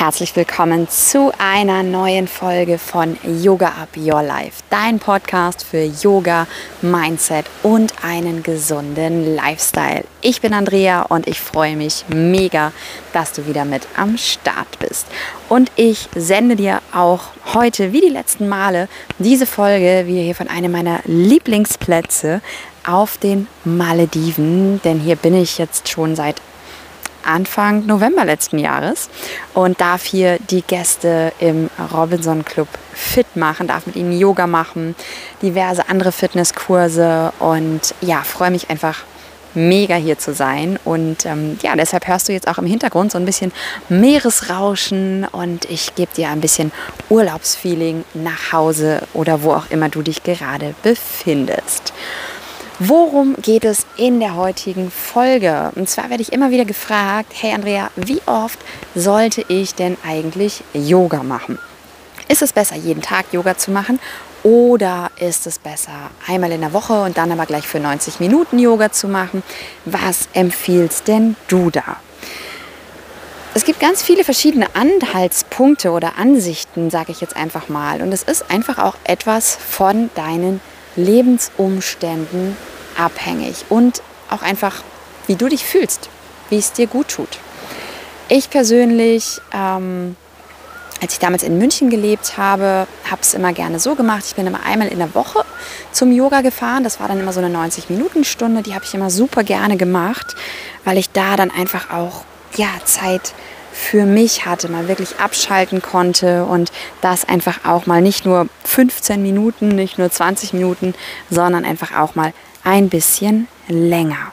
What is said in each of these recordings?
herzlich willkommen zu einer neuen Folge von Yoga Up Your Life, dein Podcast für Yoga, Mindset und einen gesunden Lifestyle. Ich bin Andrea und ich freue mich mega, dass du wieder mit am Start bist. Und ich sende dir auch heute, wie die letzten Male, diese Folge, wie hier von einem meiner Lieblingsplätze auf den Malediven, denn hier bin ich jetzt schon seit Anfang November letzten Jahres und darf hier die Gäste im Robinson Club fit machen, darf mit ihnen Yoga machen, diverse andere Fitnesskurse und ja, freue mich einfach mega hier zu sein. Und ähm, ja, deshalb hörst du jetzt auch im Hintergrund so ein bisschen Meeresrauschen und ich gebe dir ein bisschen Urlaubsfeeling nach Hause oder wo auch immer du dich gerade befindest. Worum geht es in der heutigen Folge? Und zwar werde ich immer wieder gefragt, hey Andrea, wie oft sollte ich denn eigentlich Yoga machen? Ist es besser, jeden Tag Yoga zu machen oder ist es besser, einmal in der Woche und dann aber gleich für 90 Minuten Yoga zu machen? Was empfiehlst denn du da? Es gibt ganz viele verschiedene Anhaltspunkte oder Ansichten, sage ich jetzt einfach mal. Und es ist einfach auch etwas von deinen Lebensumständen abhängig und auch einfach, wie du dich fühlst, wie es dir gut tut. Ich persönlich, ähm, als ich damals in München gelebt habe, habe es immer gerne so gemacht. Ich bin immer einmal in der Woche zum Yoga gefahren. Das war dann immer so eine 90-Minuten-Stunde. Die habe ich immer super gerne gemacht, weil ich da dann einfach auch ja, Zeit für mich hatte, mal wirklich abschalten konnte und das einfach auch mal nicht nur 15 Minuten, nicht nur 20 Minuten, sondern einfach auch mal ein bisschen länger.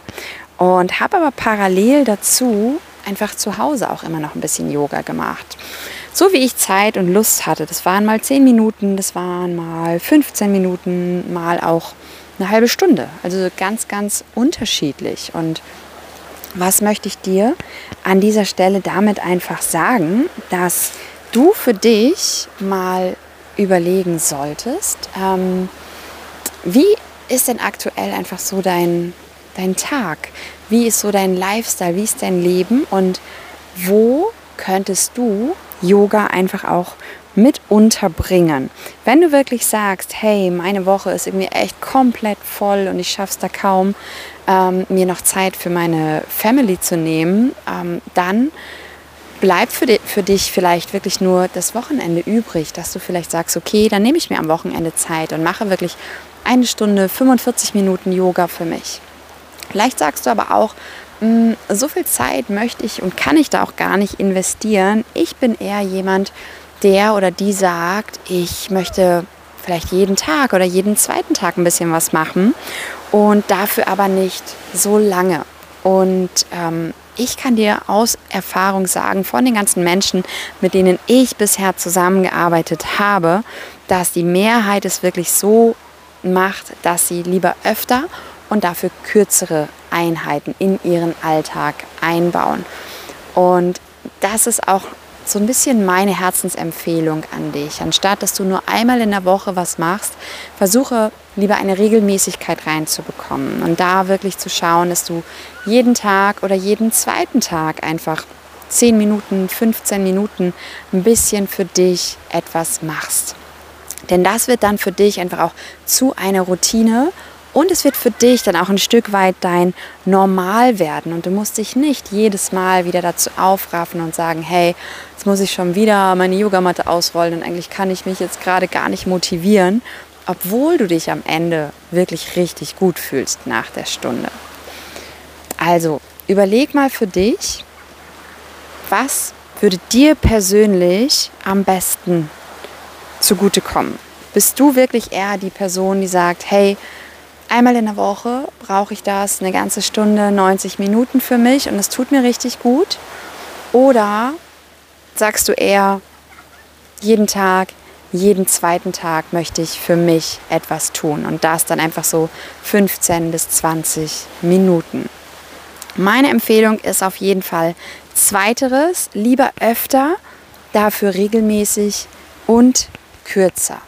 Und habe aber parallel dazu einfach zu Hause auch immer noch ein bisschen Yoga gemacht. So wie ich Zeit und Lust hatte. Das waren mal 10 Minuten, das waren mal 15 Minuten, mal auch eine halbe Stunde. Also ganz, ganz unterschiedlich. Und was möchte ich dir an dieser Stelle damit einfach sagen, dass du für dich mal überlegen solltest, ähm, wie ist denn aktuell einfach so dein, dein Tag? Wie ist so dein Lifestyle? Wie ist dein Leben? Und wo könntest du Yoga einfach auch mit unterbringen. Wenn du wirklich sagst, hey, meine Woche ist irgendwie echt komplett voll und ich schaffe es da kaum, ähm, mir noch Zeit für meine Family zu nehmen, ähm, dann bleibt für, für dich vielleicht wirklich nur das Wochenende übrig, dass du vielleicht sagst, okay, dann nehme ich mir am Wochenende Zeit und mache wirklich eine Stunde, 45 Minuten Yoga für mich. Vielleicht sagst du aber auch, mm, so viel Zeit möchte ich und kann ich da auch gar nicht investieren. Ich bin eher jemand, der oder die sagt, ich möchte vielleicht jeden Tag oder jeden zweiten Tag ein bisschen was machen und dafür aber nicht so lange. Und ähm, ich kann dir aus Erfahrung sagen, von den ganzen Menschen, mit denen ich bisher zusammengearbeitet habe, dass die Mehrheit es wirklich so macht, dass sie lieber öfter und dafür kürzere Einheiten in ihren Alltag einbauen. Und das ist auch so ein bisschen meine Herzensempfehlung an dich. Anstatt dass du nur einmal in der Woche was machst, versuche lieber eine Regelmäßigkeit reinzubekommen und da wirklich zu schauen, dass du jeden Tag oder jeden zweiten Tag einfach 10 Minuten, 15 Minuten ein bisschen für dich etwas machst. Denn das wird dann für dich einfach auch zu einer Routine und es wird für dich dann auch ein Stück weit dein Normal werden. Und du musst dich nicht jedes Mal wieder dazu aufraffen und sagen, hey, jetzt muss ich schon wieder meine Yogamatte ausrollen und eigentlich kann ich mich jetzt gerade gar nicht motivieren, obwohl du dich am Ende wirklich richtig gut fühlst nach der Stunde. Also überleg mal für dich, was würde dir persönlich am besten zugutekommen? Bist du wirklich eher die Person, die sagt, hey, einmal in der Woche brauche ich das, eine ganze Stunde, 90 Minuten für mich und es tut mir richtig gut? Oder sagst du eher, jeden Tag, jeden zweiten Tag möchte ich für mich etwas tun und das dann einfach so 15 bis 20 Minuten. Meine Empfehlung ist auf jeden Fall zweiteres, lieber öfter, dafür regelmäßig und kürzer.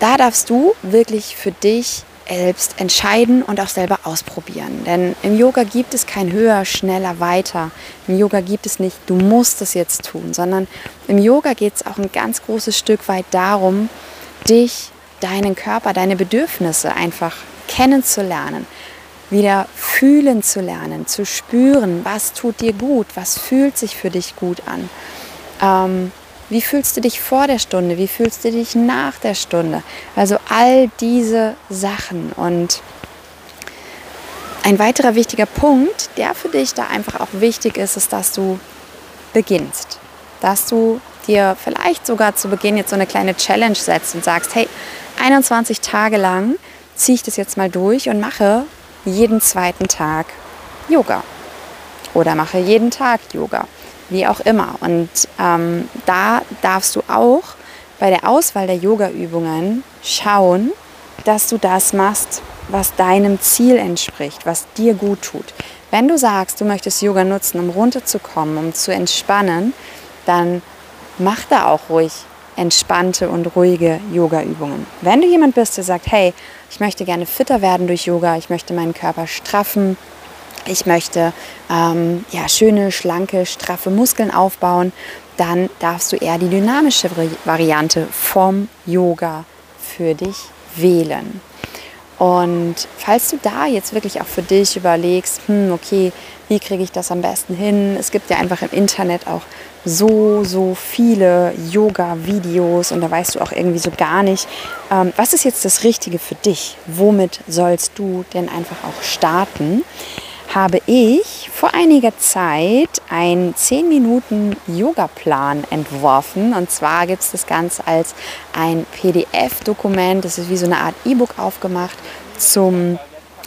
Da darfst du wirklich für dich selbst entscheiden und auch selber ausprobieren. Denn im Yoga gibt es kein höher, schneller, weiter. Im Yoga gibt es nicht, du musst es jetzt tun, sondern im Yoga geht es auch ein ganz großes Stück weit darum, dich, deinen Körper, deine Bedürfnisse einfach kennenzulernen, wieder fühlen zu lernen, zu spüren, was tut dir gut, was fühlt sich für dich gut an. Ähm, wie fühlst du dich vor der Stunde? Wie fühlst du dich nach der Stunde? Also all diese Sachen. Und ein weiterer wichtiger Punkt, der für dich da einfach auch wichtig ist, ist, dass du beginnst. Dass du dir vielleicht sogar zu Beginn jetzt so eine kleine Challenge setzt und sagst, hey, 21 Tage lang ziehe ich das jetzt mal durch und mache jeden zweiten Tag Yoga. Oder mache jeden Tag Yoga wie auch immer. Und ähm, da darfst du auch bei der Auswahl der Yoga-Übungen schauen, dass du das machst, was deinem Ziel entspricht, was dir gut tut. Wenn du sagst, du möchtest Yoga nutzen, um runterzukommen, um zu entspannen, dann mach da auch ruhig entspannte und ruhige Yoga-Übungen. Wenn du jemand bist, der sagt, hey, ich möchte gerne fitter werden durch Yoga, ich möchte meinen Körper straffen, ich möchte ähm, ja, schöne, schlanke, straffe Muskeln aufbauen, dann darfst du eher die dynamische Variante vom Yoga für dich wählen. Und falls du da jetzt wirklich auch für dich überlegst, hm, okay, wie kriege ich das am besten hin? Es gibt ja einfach im Internet auch so, so viele Yoga-Videos und da weißt du auch irgendwie so gar nicht, ähm, was ist jetzt das Richtige für dich? Womit sollst du denn einfach auch starten? Habe ich vor einiger Zeit einen 10 Minuten Yoga-Plan entworfen. Und zwar gibt es das Ganze als ein PDF-Dokument. Das ist wie so eine Art E-Book aufgemacht zum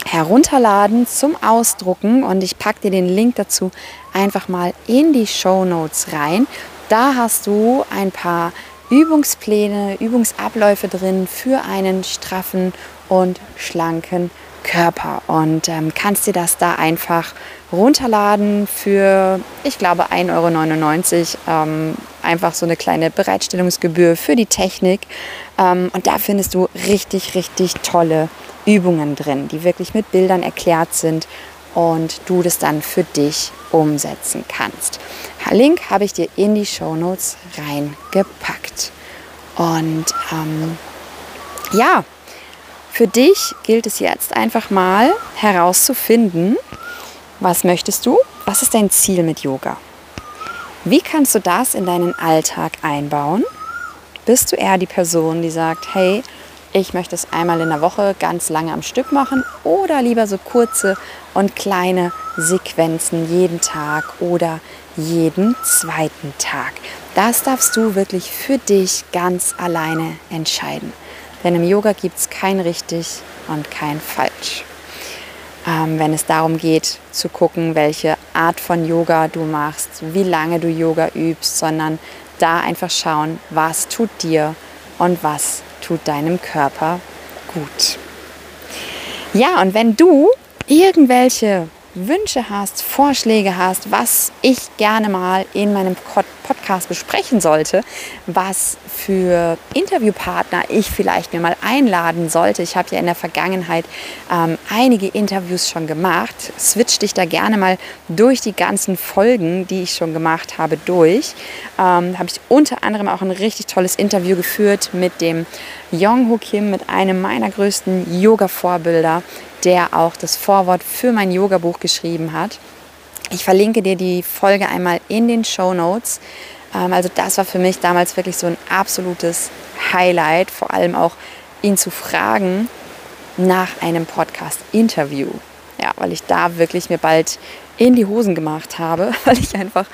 Herunterladen, zum Ausdrucken. Und ich packe dir den Link dazu einfach mal in die Show Notes rein. Da hast du ein paar Übungspläne, Übungsabläufe drin für einen straffen und schlanken Körper und ähm, kannst dir das da einfach runterladen für, ich glaube, 1,99 Euro. Ähm, einfach so eine kleine Bereitstellungsgebühr für die Technik. Ähm, und da findest du richtig, richtig tolle Übungen drin, die wirklich mit Bildern erklärt sind und du das dann für dich umsetzen kannst. Link habe ich dir in die Show Notes reingepackt. Und ähm, ja, für dich gilt es jetzt einfach mal herauszufinden, was möchtest du, was ist dein Ziel mit Yoga? Wie kannst du das in deinen Alltag einbauen? Bist du eher die Person, die sagt, hey, ich möchte es einmal in der Woche ganz lange am Stück machen oder lieber so kurze und kleine Sequenzen jeden Tag oder jeden zweiten Tag. Das darfst du wirklich für dich ganz alleine entscheiden. Denn im Yoga gibt es kein richtig und kein falsch. Ähm, wenn es darum geht zu gucken, welche Art von Yoga du machst, wie lange du Yoga übst, sondern da einfach schauen, was tut dir und was tut deinem Körper gut. Ja, und wenn du irgendwelche Wünsche hast, Vorschläge hast, was ich gerne mal in meinem Podcast besprechen sollte, was für Interviewpartner ich vielleicht mir mal einladen sollte. Ich habe ja in der Vergangenheit ähm, einige Interviews schon gemacht. Switch dich da gerne mal durch die ganzen Folgen, die ich schon gemacht habe, durch. Ähm, habe ich unter anderem auch ein richtig tolles Interview geführt mit dem Yong Ho Kim, mit einem meiner größten Yoga-Vorbilder der auch das Vorwort für mein Yoga-Buch geschrieben hat. Ich verlinke dir die Folge einmal in den Show Notes. Ähm, also das war für mich damals wirklich so ein absolutes Highlight, vor allem auch ihn zu fragen nach einem Podcast-Interview. Ja, weil ich da wirklich mir bald in die Hosen gemacht habe, weil ich einfach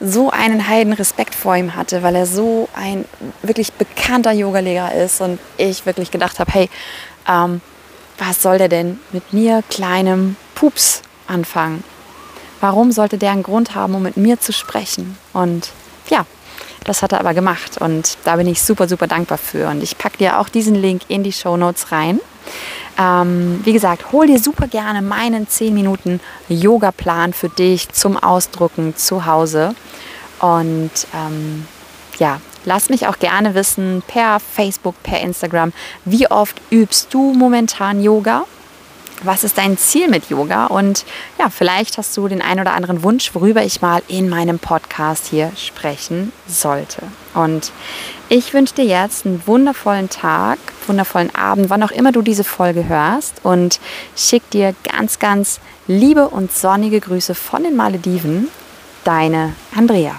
so einen heiden Respekt vor ihm hatte, weil er so ein wirklich bekannter Yogalehrer ist und ich wirklich gedacht habe, hey, ähm, was soll der denn mit mir, kleinem Pups, anfangen? Warum sollte der einen Grund haben, um mit mir zu sprechen? Und ja, das hat er aber gemacht und da bin ich super, super dankbar für. Und ich packe dir auch diesen Link in die Show Notes rein. Ähm, wie gesagt, hol dir super gerne meinen 10 Minuten Yoga-Plan für dich zum Ausdrucken zu Hause. Und ähm, ja, Lass mich auch gerne wissen per Facebook, per Instagram, wie oft übst du momentan Yoga? Was ist dein Ziel mit Yoga? Und ja, vielleicht hast du den einen oder anderen Wunsch, worüber ich mal in meinem Podcast hier sprechen sollte. Und ich wünsche dir jetzt einen wundervollen Tag, wundervollen Abend, wann auch immer du diese Folge hörst und schick dir ganz, ganz liebe und sonnige Grüße von den Malediven. Deine Andrea.